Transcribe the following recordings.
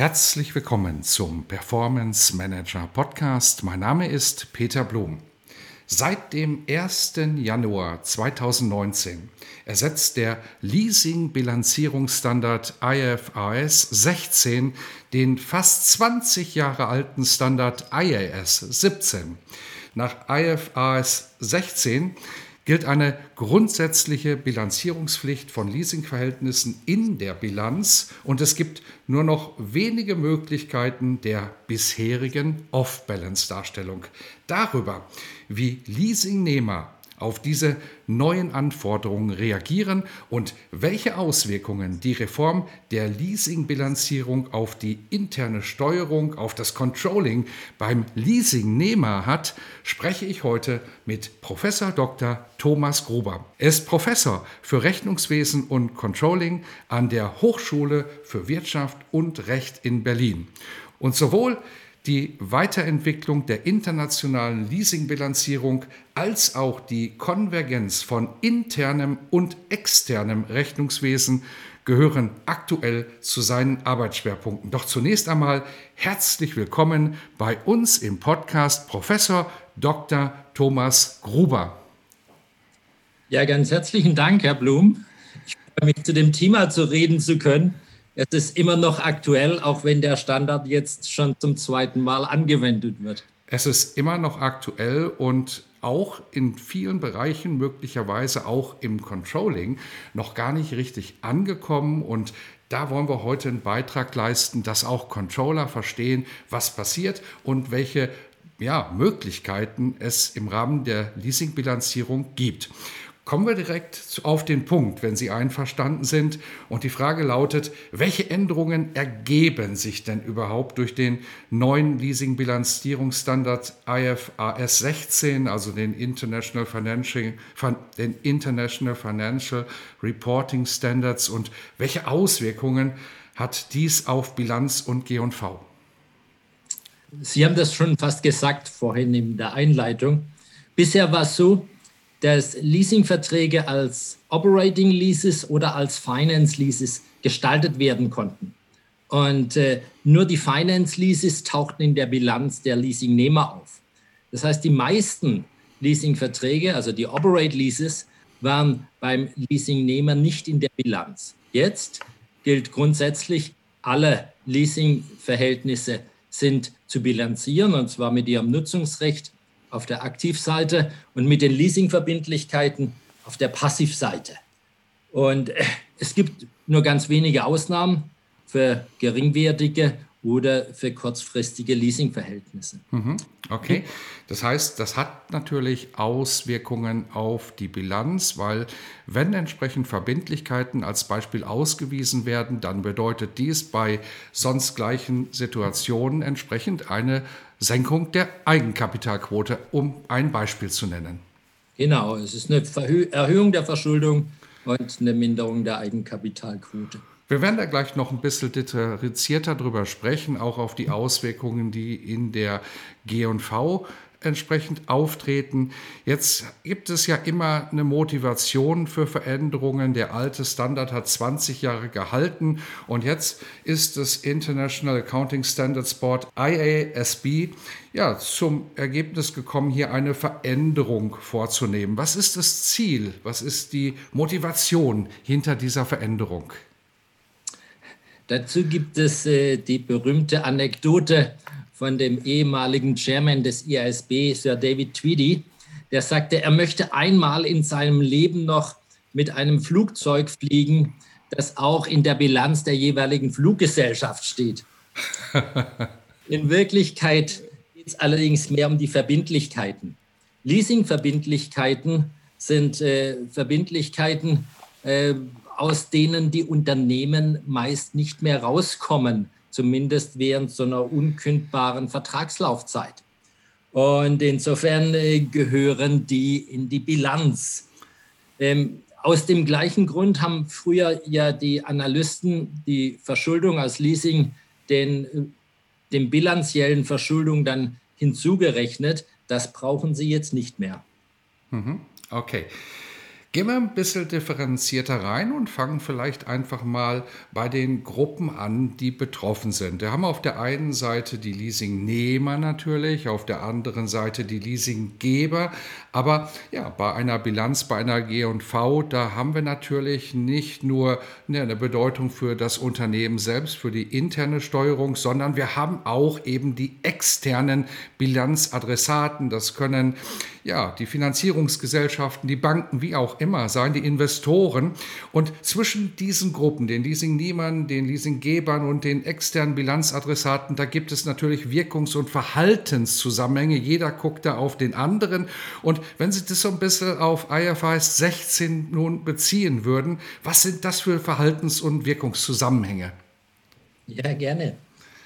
Herzlich willkommen zum Performance Manager Podcast. Mein Name ist Peter Blum. Seit dem 1. Januar 2019 ersetzt der Leasing-Bilanzierungsstandard IFRS 16 den fast 20 Jahre alten Standard IAS 17. Nach IFRS 16 gilt eine grundsätzliche Bilanzierungspflicht von Leasingverhältnissen in der Bilanz und es gibt nur noch wenige Möglichkeiten der bisherigen Off-Balance-Darstellung. Darüber, wie Leasingnehmer auf diese neuen Anforderungen reagieren und welche Auswirkungen die Reform der Leasingbilanzierung auf die interne Steuerung, auf das Controlling beim Leasingnehmer hat, spreche ich heute mit Professor Dr. Thomas Gruber. Er ist Professor für Rechnungswesen und Controlling an der Hochschule für Wirtschaft und Recht in Berlin. Und sowohl die Weiterentwicklung der internationalen Leasingbilanzierung als auch die Konvergenz von internem und externem Rechnungswesen gehören aktuell zu seinen Arbeitsschwerpunkten. Doch zunächst einmal herzlich willkommen bei uns im Podcast Professor Dr. Thomas Gruber. Ja, ganz herzlichen Dank, Herr Blum. Ich freue mich, zu dem Thema zu reden zu können es ist immer noch aktuell, auch wenn der Standard jetzt schon zum zweiten Mal angewendet wird. Es ist immer noch aktuell und auch in vielen Bereichen, möglicherweise auch im Controlling, noch gar nicht richtig angekommen. Und da wollen wir heute einen Beitrag leisten, dass auch Controller verstehen, was passiert und welche ja, Möglichkeiten es im Rahmen der Leasingbilanzierung gibt. Kommen wir direkt auf den Punkt, wenn Sie einverstanden sind. Und die Frage lautet, welche Änderungen ergeben sich denn überhaupt durch den neuen Leasing-Bilanzierungsstandard IFRS 16, also den International Financial, den International Financial Reporting Standards und welche Auswirkungen hat dies auf Bilanz und G&V? Sie haben das schon fast gesagt vorhin in der Einleitung. Bisher war es so, dass Leasingverträge als Operating Leases oder als Finance Leases gestaltet werden konnten. Und äh, nur die Finance Leases tauchten in der Bilanz der Leasingnehmer auf. Das heißt, die meisten Leasingverträge, also die Operate Leases, waren beim Leasingnehmer nicht in der Bilanz. Jetzt gilt grundsätzlich, alle Leasingverhältnisse sind zu bilanzieren, und zwar mit ihrem Nutzungsrecht auf der Aktivseite und mit den Leasingverbindlichkeiten auf der Passivseite. Und äh, es gibt nur ganz wenige Ausnahmen für geringwertige oder für kurzfristige Leasingverhältnisse. Mhm. Okay, das heißt, das hat natürlich Auswirkungen auf die Bilanz, weil wenn entsprechend Verbindlichkeiten als Beispiel ausgewiesen werden, dann bedeutet dies bei sonst gleichen Situationen entsprechend eine Senkung der Eigenkapitalquote, um ein Beispiel zu nennen. Genau, es ist eine Erhöhung der Verschuldung und eine Minderung der Eigenkapitalquote. Wir werden da gleich noch ein bisschen differenzierter drüber sprechen, auch auf die Auswirkungen, die in der G&V entsprechend auftreten. Jetzt gibt es ja immer eine Motivation für Veränderungen. Der alte Standard hat 20 Jahre gehalten und jetzt ist das International Accounting Standards Board IASB ja zum Ergebnis gekommen, hier eine Veränderung vorzunehmen. Was ist das Ziel? Was ist die Motivation hinter dieser Veränderung? Dazu gibt es äh, die berühmte Anekdote von dem ehemaligen Chairman des IASB, Sir David Tweedy, der sagte, er möchte einmal in seinem Leben noch mit einem Flugzeug fliegen, das auch in der Bilanz der jeweiligen Fluggesellschaft steht. In Wirklichkeit geht es allerdings mehr um die Verbindlichkeiten. Leasingverbindlichkeiten sind äh, Verbindlichkeiten, äh, aus denen die Unternehmen meist nicht mehr rauskommen, zumindest während so einer unkündbaren Vertragslaufzeit. Und insofern äh, gehören die in die Bilanz. Ähm, aus dem gleichen Grund haben früher ja die Analysten die Verschuldung als Leasing den, äh, dem bilanziellen Verschuldung dann hinzugerechnet. Das brauchen sie jetzt nicht mehr. Mhm. Okay. Gehen wir ein bisschen differenzierter rein und fangen vielleicht einfach mal bei den Gruppen an, die betroffen sind. Wir haben auf der einen Seite die Leasingnehmer natürlich, auf der anderen Seite die Leasinggeber. Aber ja, bei einer Bilanz, bei einer G&V, da haben wir natürlich nicht nur ne, eine Bedeutung für das Unternehmen selbst, für die interne Steuerung, sondern wir haben auch eben die externen Bilanzadressaten. Das können ja die Finanzierungsgesellschaften, die Banken, wie auch immer sein, die Investoren. Und zwischen diesen Gruppen, den Leasingnehmern, den Leasinggebern und den externen Bilanzadressaten, da gibt es natürlich Wirkungs- und Verhaltenszusammenhänge. Jeder guckt da auf den anderen. Und wenn Sie das so ein bisschen auf IFRS 16 nun beziehen würden, was sind das für Verhaltens- und Wirkungszusammenhänge? Ja, gerne.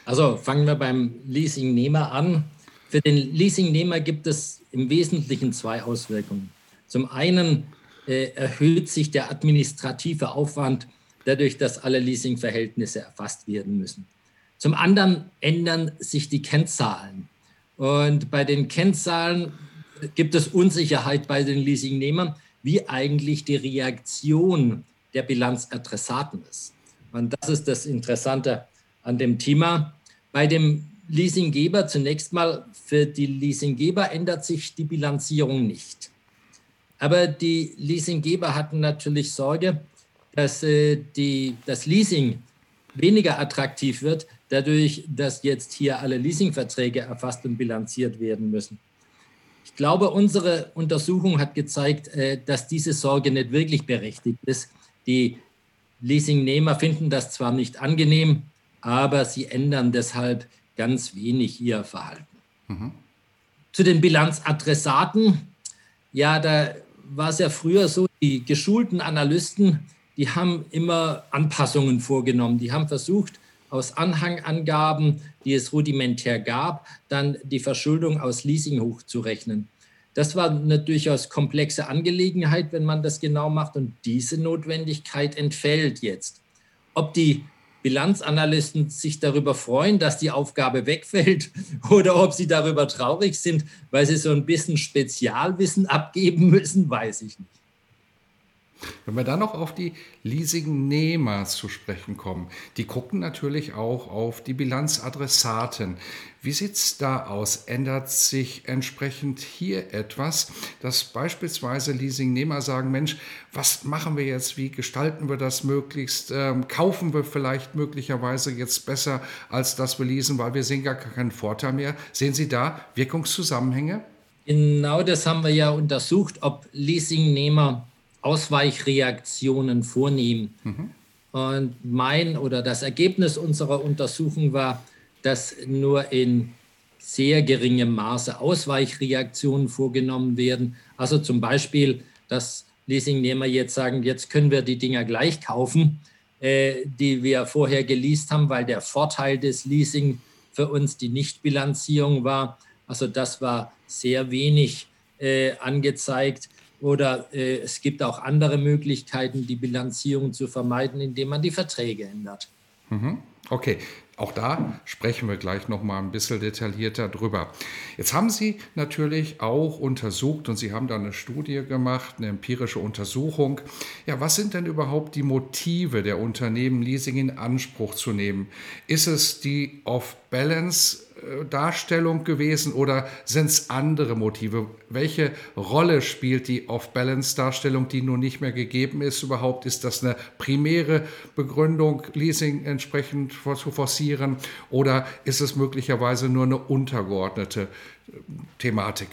Also fangen wir beim Leasingnehmer an. Für den Leasingnehmer gibt es im Wesentlichen zwei Auswirkungen. Zum einen äh, erhöht sich der administrative Aufwand dadurch, dass alle Leasingverhältnisse erfasst werden müssen. Zum anderen ändern sich die Kennzahlen. Und bei den Kennzahlen gibt es Unsicherheit bei den Leasingnehmern, wie eigentlich die Reaktion der Bilanzadressaten ist. Und das ist das Interessante an dem Thema. Bei dem Leasinggeber zunächst mal, für die Leasinggeber ändert sich die Bilanzierung nicht. Aber die Leasinggeber hatten natürlich Sorge, dass äh, die, das Leasing weniger attraktiv wird, dadurch, dass jetzt hier alle Leasingverträge erfasst und bilanziert werden müssen. Ich glaube, unsere Untersuchung hat gezeigt, äh, dass diese Sorge nicht wirklich berechtigt ist. Die Leasingnehmer finden das zwar nicht angenehm, aber sie ändern deshalb ganz wenig ihr Verhalten. Mhm. Zu den Bilanzadressaten. Ja, da war es ja früher so, die geschulten Analysten, die haben immer Anpassungen vorgenommen. Die haben versucht, aus Anhangangaben, die es rudimentär gab, dann die Verschuldung aus Leasing hochzurechnen. Das war eine durchaus komplexe Angelegenheit, wenn man das genau macht. Und diese Notwendigkeit entfällt jetzt. Ob die Bilanzanalysten sich darüber freuen, dass die Aufgabe wegfällt oder ob sie darüber traurig sind, weil sie so ein bisschen Spezialwissen abgeben müssen, weiß ich nicht. Wenn wir dann noch auf die Leasingnehmer zu sprechen kommen, die gucken natürlich auch auf die Bilanzadressaten. Wie sieht es da aus? Ändert sich entsprechend hier etwas, dass beispielsweise Leasingnehmer sagen, Mensch, was machen wir jetzt? Wie gestalten wir das möglichst? Ähm, kaufen wir vielleicht möglicherweise jetzt besser, als dass wir leasen, weil wir sehen gar keinen Vorteil mehr? Sehen Sie da Wirkungszusammenhänge? Genau das haben wir ja untersucht, ob Leasingnehmer Ausweichreaktionen vornehmen. Mhm. Und mein oder das Ergebnis unserer Untersuchung war, dass nur in sehr geringem Maße Ausweichreaktionen vorgenommen werden. Also zum Beispiel, dass Leasingnehmer jetzt sagen, jetzt können wir die Dinger gleich kaufen, äh, die wir vorher geleast haben, weil der Vorteil des Leasing für uns die Nichtbilanzierung war. Also das war sehr wenig äh, angezeigt. Oder äh, es gibt auch andere Möglichkeiten, die Bilanzierung zu vermeiden, indem man die Verträge ändert. Mhm. Okay, auch da sprechen wir gleich noch mal ein bisschen detaillierter drüber. Jetzt haben Sie natürlich auch untersucht und Sie haben da eine Studie gemacht, eine empirische Untersuchung. Ja, was sind denn überhaupt die Motive der Unternehmen, Leasing in Anspruch zu nehmen? Ist es die Off-Balance Darstellung gewesen oder sind es andere Motive? Welche Rolle spielt die Off-Balance-Darstellung, die nun nicht mehr gegeben ist überhaupt? Ist das eine primäre Begründung, Leasing entsprechend zu forcieren oder ist es möglicherweise nur eine untergeordnete äh, Thematik?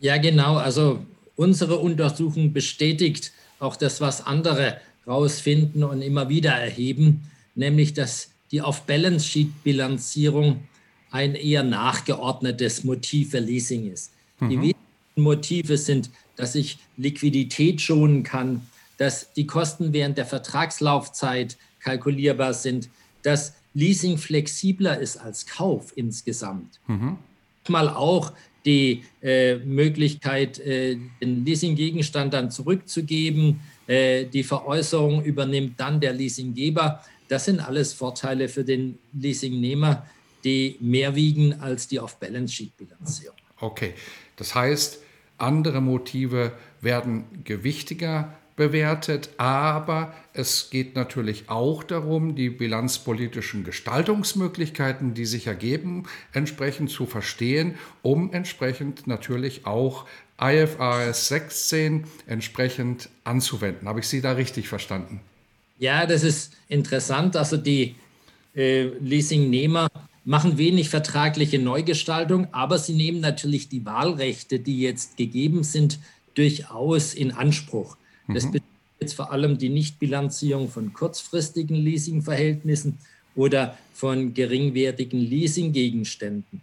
Ja, genau. Also unsere Untersuchung bestätigt auch das, was andere rausfinden und immer wieder erheben, nämlich dass die Off-Balance-Sheet-Bilanzierung ein eher nachgeordnetes Motiv für Leasing ist. Mhm. Die Motive sind, dass ich Liquidität schonen kann, dass die Kosten während der Vertragslaufzeit kalkulierbar sind, dass Leasing flexibler ist als Kauf insgesamt. Mhm. Mal auch die äh, Möglichkeit, äh, den Leasinggegenstand dann zurückzugeben. Äh, die Veräußerung übernimmt dann der Leasinggeber. Das sind alles Vorteile für den Leasingnehmer, die mehr wiegen als die Off-Balance-Sheet-Bilanzierung. Okay, das heißt, andere Motive werden gewichtiger bewertet, aber es geht natürlich auch darum, die bilanzpolitischen Gestaltungsmöglichkeiten, die sich ergeben, entsprechend zu verstehen, um entsprechend natürlich auch IFRS 16 entsprechend anzuwenden. Habe ich Sie da richtig verstanden? Ja, das ist interessant. Also die äh, Leasingnehmer machen wenig vertragliche Neugestaltung, aber sie nehmen natürlich die Wahlrechte, die jetzt gegeben sind, durchaus in Anspruch. Das mhm. betrifft jetzt vor allem die Nichtbilanzierung von kurzfristigen Leasingverhältnissen oder von geringwertigen Leasinggegenständen.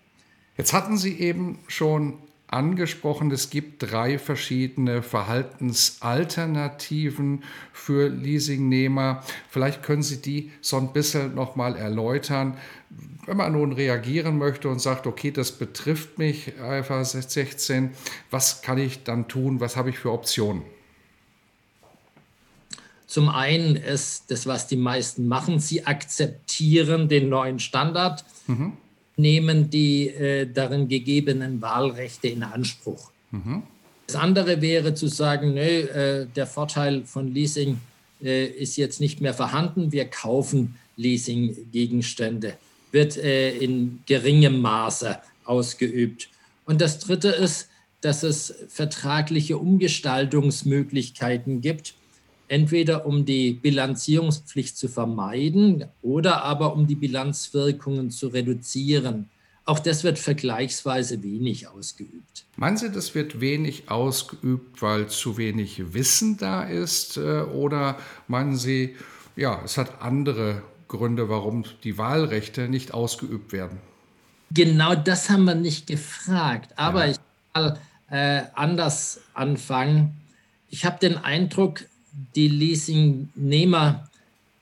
Jetzt hatten Sie eben schon angesprochen, es gibt drei verschiedene Verhaltensalternativen für Leasingnehmer. Vielleicht können Sie die so ein bisschen nochmal erläutern. Wenn man nun reagieren möchte und sagt, okay, das betrifft mich, IFRS 16, was kann ich dann tun? Was habe ich für Optionen? Zum einen ist das, was die meisten machen, sie akzeptieren den neuen Standard. Mhm nehmen die äh, darin gegebenen Wahlrechte in Anspruch. Mhm. Das andere wäre zu sagen, nö, äh, der Vorteil von Leasing äh, ist jetzt nicht mehr vorhanden, wir kaufen Leasinggegenstände, wird äh, in geringem Maße ausgeübt. Und das dritte ist, dass es vertragliche Umgestaltungsmöglichkeiten gibt, entweder um die Bilanzierungspflicht zu vermeiden oder aber um die Bilanzwirkungen zu reduzieren. Auch das wird vergleichsweise wenig ausgeübt. Meinen Sie, das wird wenig ausgeübt, weil zu wenig Wissen da ist? Äh, oder meinen Sie, ja, es hat andere Gründe, warum die Wahlrechte nicht ausgeübt werden? Genau das haben wir nicht gefragt. Aber ja. ich will äh, anders anfangen. Ich habe den Eindruck, die Leasingnehmer,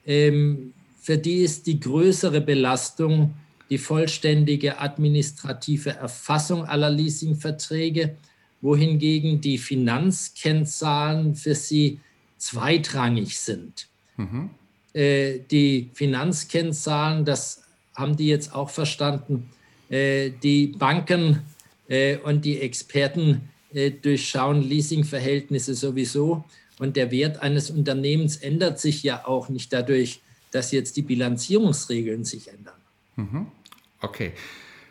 ähm, für die ist die größere Belastung die vollständige administrative Erfassung aller Leasingverträge, wohingegen die Finanzkennzahlen für sie zweitrangig sind. Mhm. Äh, die Finanzkennzahlen, das haben die jetzt auch verstanden, äh, die Banken äh, und die Experten durchschauen Leasingverhältnisse sowieso. Und der Wert eines Unternehmens ändert sich ja auch nicht dadurch, dass jetzt die Bilanzierungsregeln sich ändern. Mhm. Okay.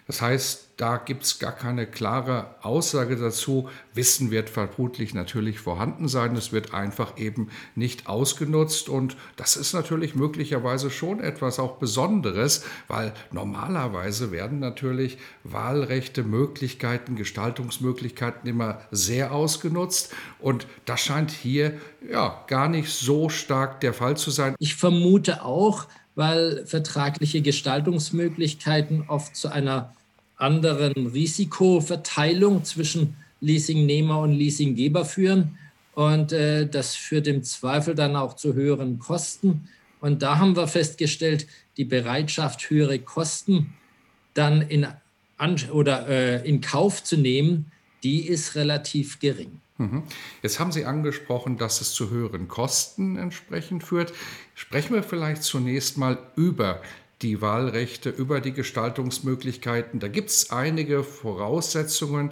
Das heißt, da gibt es gar keine klare Aussage dazu. Wissen wird vermutlich natürlich vorhanden sein. Es wird einfach eben nicht ausgenutzt. Und das ist natürlich möglicherweise schon etwas auch Besonderes, weil normalerweise werden natürlich Wahlrechte, Möglichkeiten, Gestaltungsmöglichkeiten immer sehr ausgenutzt. Und das scheint hier ja gar nicht so stark der Fall zu sein. Ich vermute auch, weil vertragliche Gestaltungsmöglichkeiten oft zu einer anderen Risikoverteilung zwischen Leasingnehmer und Leasinggeber führen. Und äh, das führt im Zweifel dann auch zu höheren Kosten. Und da haben wir festgestellt, die Bereitschaft, höhere Kosten dann in, oder, äh, in Kauf zu nehmen, die ist relativ gering. Mhm. Jetzt haben Sie angesprochen, dass es zu höheren Kosten entsprechend führt. Sprechen wir vielleicht zunächst mal über die Wahlrechte, über die Gestaltungsmöglichkeiten. Da gibt es einige Voraussetzungen,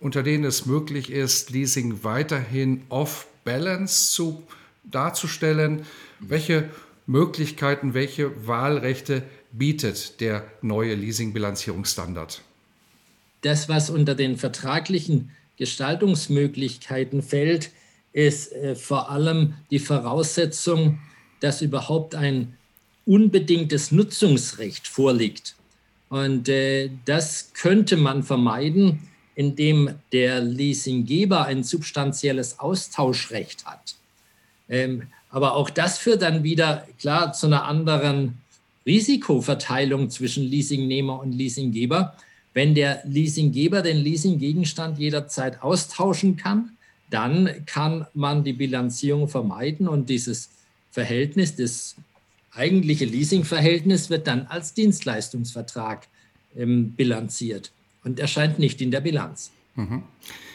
unter denen es möglich ist, Leasing weiterhin off-balance zu, darzustellen. Welche Möglichkeiten, welche Wahlrechte bietet der neue Leasing-Bilanzierungsstandard? Das, was unter den vertraglichen Gestaltungsmöglichkeiten fällt, ist äh, vor allem die Voraussetzung, dass überhaupt ein unbedingtes Nutzungsrecht vorliegt. Und äh, das könnte man vermeiden, indem der Leasinggeber ein substanzielles Austauschrecht hat. Ähm, aber auch das führt dann wieder klar zu einer anderen Risikoverteilung zwischen Leasingnehmer und Leasinggeber. Wenn der Leasinggeber den Leasinggegenstand jederzeit austauschen kann, dann kann man die Bilanzierung vermeiden und dieses Verhältnis, das eigentliche Leasingverhältnis wird dann als Dienstleistungsvertrag ähm, bilanziert und erscheint nicht in der Bilanz. Mhm.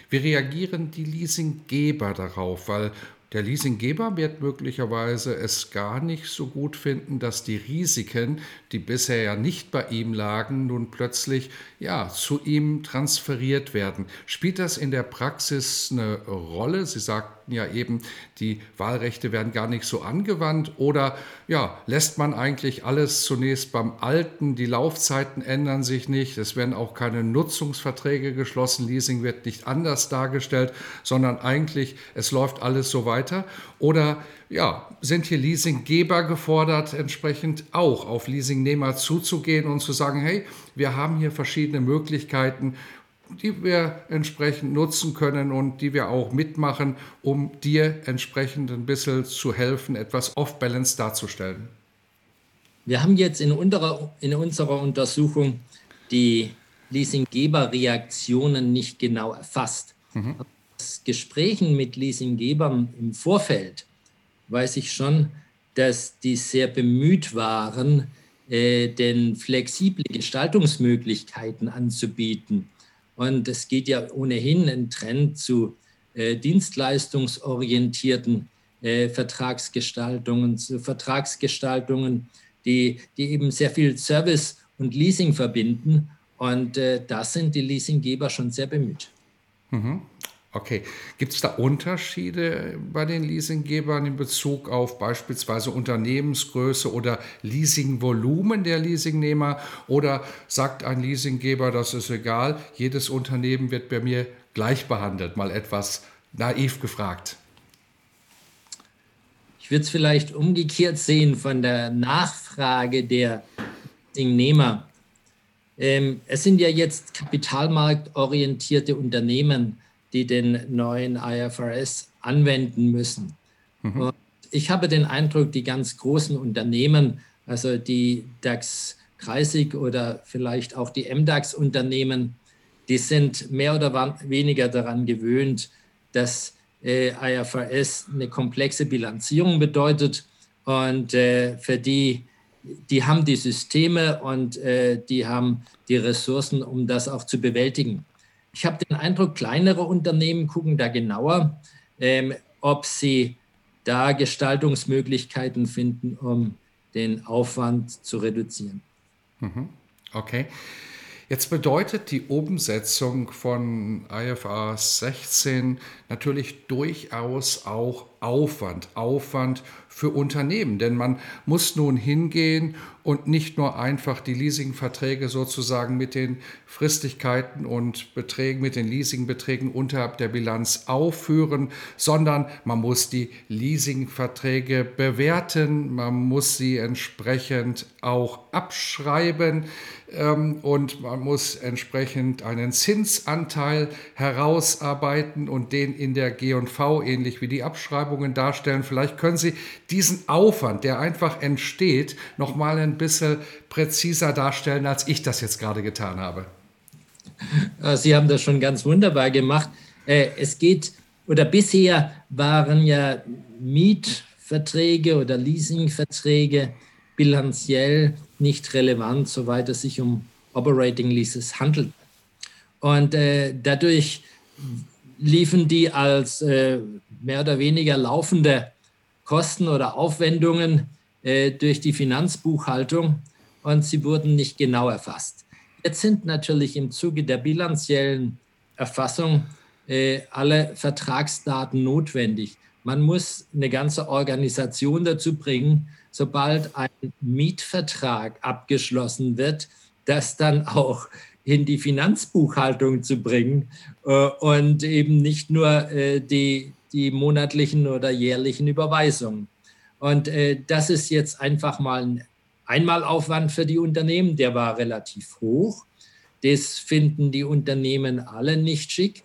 Wie reagieren die Leasinggeber darauf? Weil der Leasinggeber wird möglicherweise es gar nicht so gut finden, dass die Risiken, die bisher ja nicht bei ihm lagen, nun plötzlich ja zu ihm transferiert werden. Spielt das in der Praxis eine Rolle? Sie sagten ja eben, die Wahlrechte werden gar nicht so angewandt oder ja, lässt man eigentlich alles zunächst beim Alten, die Laufzeiten ändern sich nicht, es werden auch keine Nutzungsverträge geschlossen, Leasing wird nicht anders dargestellt, sondern eigentlich es läuft alles so weiter oder ja, sind hier Leasinggeber gefordert, entsprechend auch auf Leasingnehmer zuzugehen und zu sagen, hey, wir haben hier verschiedene Möglichkeiten, die wir entsprechend nutzen können und die wir auch mitmachen, um dir entsprechend ein bisschen zu helfen, etwas off-balance darzustellen. Wir haben jetzt in unserer, in unserer Untersuchung die Leasinggeberreaktionen nicht genau erfasst. Mhm. Gesprächen mit Leasinggebern im Vorfeld weiß ich schon, dass die sehr bemüht waren, äh, den flexible Gestaltungsmöglichkeiten anzubieten. Und es geht ja ohnehin ein Trend zu äh, dienstleistungsorientierten äh, Vertragsgestaltungen, zu Vertragsgestaltungen, die, die eben sehr viel Service und Leasing verbinden. Und äh, da sind die Leasinggeber schon sehr bemüht. Mhm. Okay. Gibt es da Unterschiede bei den Leasinggebern in Bezug auf beispielsweise Unternehmensgröße oder Leasingvolumen der Leasingnehmer? Oder sagt ein Leasinggeber, das ist egal, jedes Unternehmen wird bei mir gleich behandelt? Mal etwas naiv gefragt. Ich würde es vielleicht umgekehrt sehen von der Nachfrage der Leasingnehmer. Ähm, es sind ja jetzt kapitalmarktorientierte Unternehmen die den neuen IFRS anwenden müssen. Mhm. ich habe den Eindruck, die ganz großen Unternehmen, also die DAX 30 oder vielleicht auch die MDAX-Unternehmen, die sind mehr oder weniger daran gewöhnt, dass äh, IFRS eine komplexe Bilanzierung bedeutet und äh, für die, die haben die Systeme und äh, die haben die Ressourcen, um das auch zu bewältigen. Ich habe den Eindruck, kleinere Unternehmen gucken da genauer, ähm, ob sie da Gestaltungsmöglichkeiten finden, um den Aufwand zu reduzieren. Mhm. Okay. Jetzt bedeutet die Umsetzung von IFA 16 natürlich durchaus auch Aufwand. Aufwand für Unternehmen, denn man muss nun hingehen und nicht nur einfach die Leasingverträge sozusagen mit den Fristigkeiten und Beträgen, mit den Leasingbeträgen unterhalb der Bilanz aufführen, sondern man muss die Leasingverträge bewerten, man muss sie entsprechend auch abschreiben ähm, und man muss entsprechend einen Zinsanteil herausarbeiten und den in der G&V ähnlich wie die Abschreibungen darstellen. Vielleicht können Sie diesen Aufwand, der einfach entsteht, noch mal ein bisschen präziser darstellen, als ich das jetzt gerade getan habe. Sie haben das schon ganz wunderbar gemacht. Äh, es geht, oder bisher waren ja Mietverträge oder Leasingverträge bilanziell nicht relevant, soweit es sich um Operating Leases handelt. Und äh, dadurch liefen die als äh, mehr oder weniger laufende Kosten oder Aufwendungen äh, durch die Finanzbuchhaltung und sie wurden nicht genau erfasst. Jetzt sind natürlich im Zuge der bilanziellen Erfassung äh, alle Vertragsdaten notwendig. Man muss eine ganze Organisation dazu bringen, sobald ein Mietvertrag abgeschlossen wird, das dann auch in die Finanzbuchhaltung zu bringen äh, und eben nicht nur äh, die, die monatlichen oder jährlichen Überweisungen. Und äh, das ist jetzt einfach mal ein Einmalaufwand für die Unternehmen, der war relativ hoch. Das finden die Unternehmen alle nicht schick.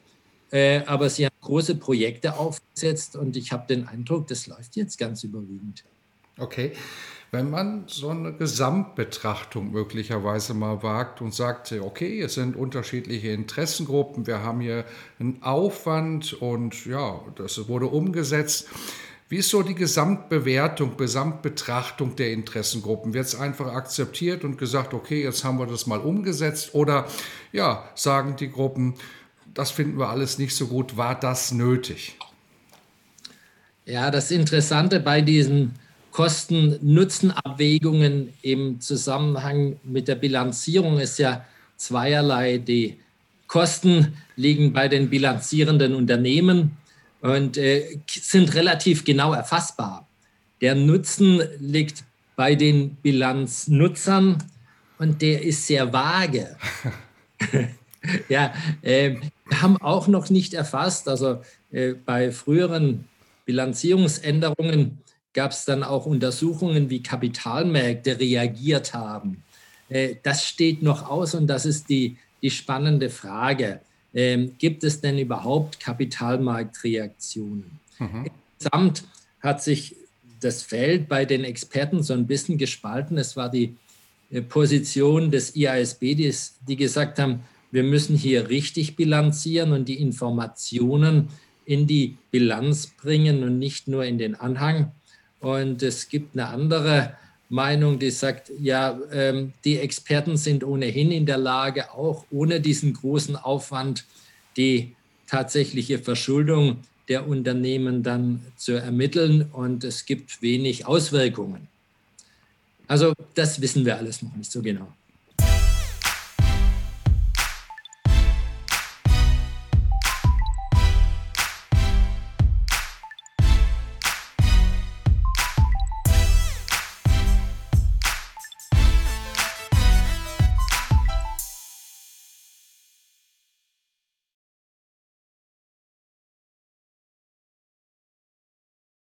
Äh, aber sie haben große Projekte aufgesetzt und ich habe den Eindruck, das läuft jetzt ganz überwiegend. Okay. Wenn man so eine Gesamtbetrachtung möglicherweise mal wagt und sagt, okay, es sind unterschiedliche Interessengruppen, wir haben hier einen Aufwand und ja, das wurde umgesetzt. Wie ist so die Gesamtbewertung, Gesamtbetrachtung der Interessengruppen? Wird es einfach akzeptiert und gesagt, okay, jetzt haben wir das mal umgesetzt? Oder ja, sagen die Gruppen, das finden wir alles nicht so gut, war das nötig? Ja, das Interessante bei diesen Kosten-Nutzen-Abwägungen im Zusammenhang mit der Bilanzierung ist ja zweierlei. Die Kosten liegen bei den bilanzierenden Unternehmen und äh, sind relativ genau erfassbar. Der Nutzen liegt bei den Bilanznutzern und der ist sehr vage. ja, äh, wir haben auch noch nicht erfasst, also äh, bei früheren Bilanzierungsänderungen gab es dann auch Untersuchungen, wie Kapitalmärkte reagiert haben. Äh, das steht noch aus und das ist die, die spannende Frage. Ähm, gibt es denn überhaupt Kapitalmarktreaktionen? Mhm. Insgesamt hat sich das Feld bei den Experten so ein bisschen gespalten. Es war die äh, Position des IASB, die, die gesagt haben, wir müssen hier richtig bilanzieren und die Informationen in die Bilanz bringen und nicht nur in den Anhang. Und es gibt eine andere Meinung, die sagt, ja, ähm, die Experten sind ohnehin in der Lage, auch ohne diesen großen Aufwand die tatsächliche Verschuldung der Unternehmen dann zu ermitteln und es gibt wenig Auswirkungen. Also das wissen wir alles noch nicht so genau.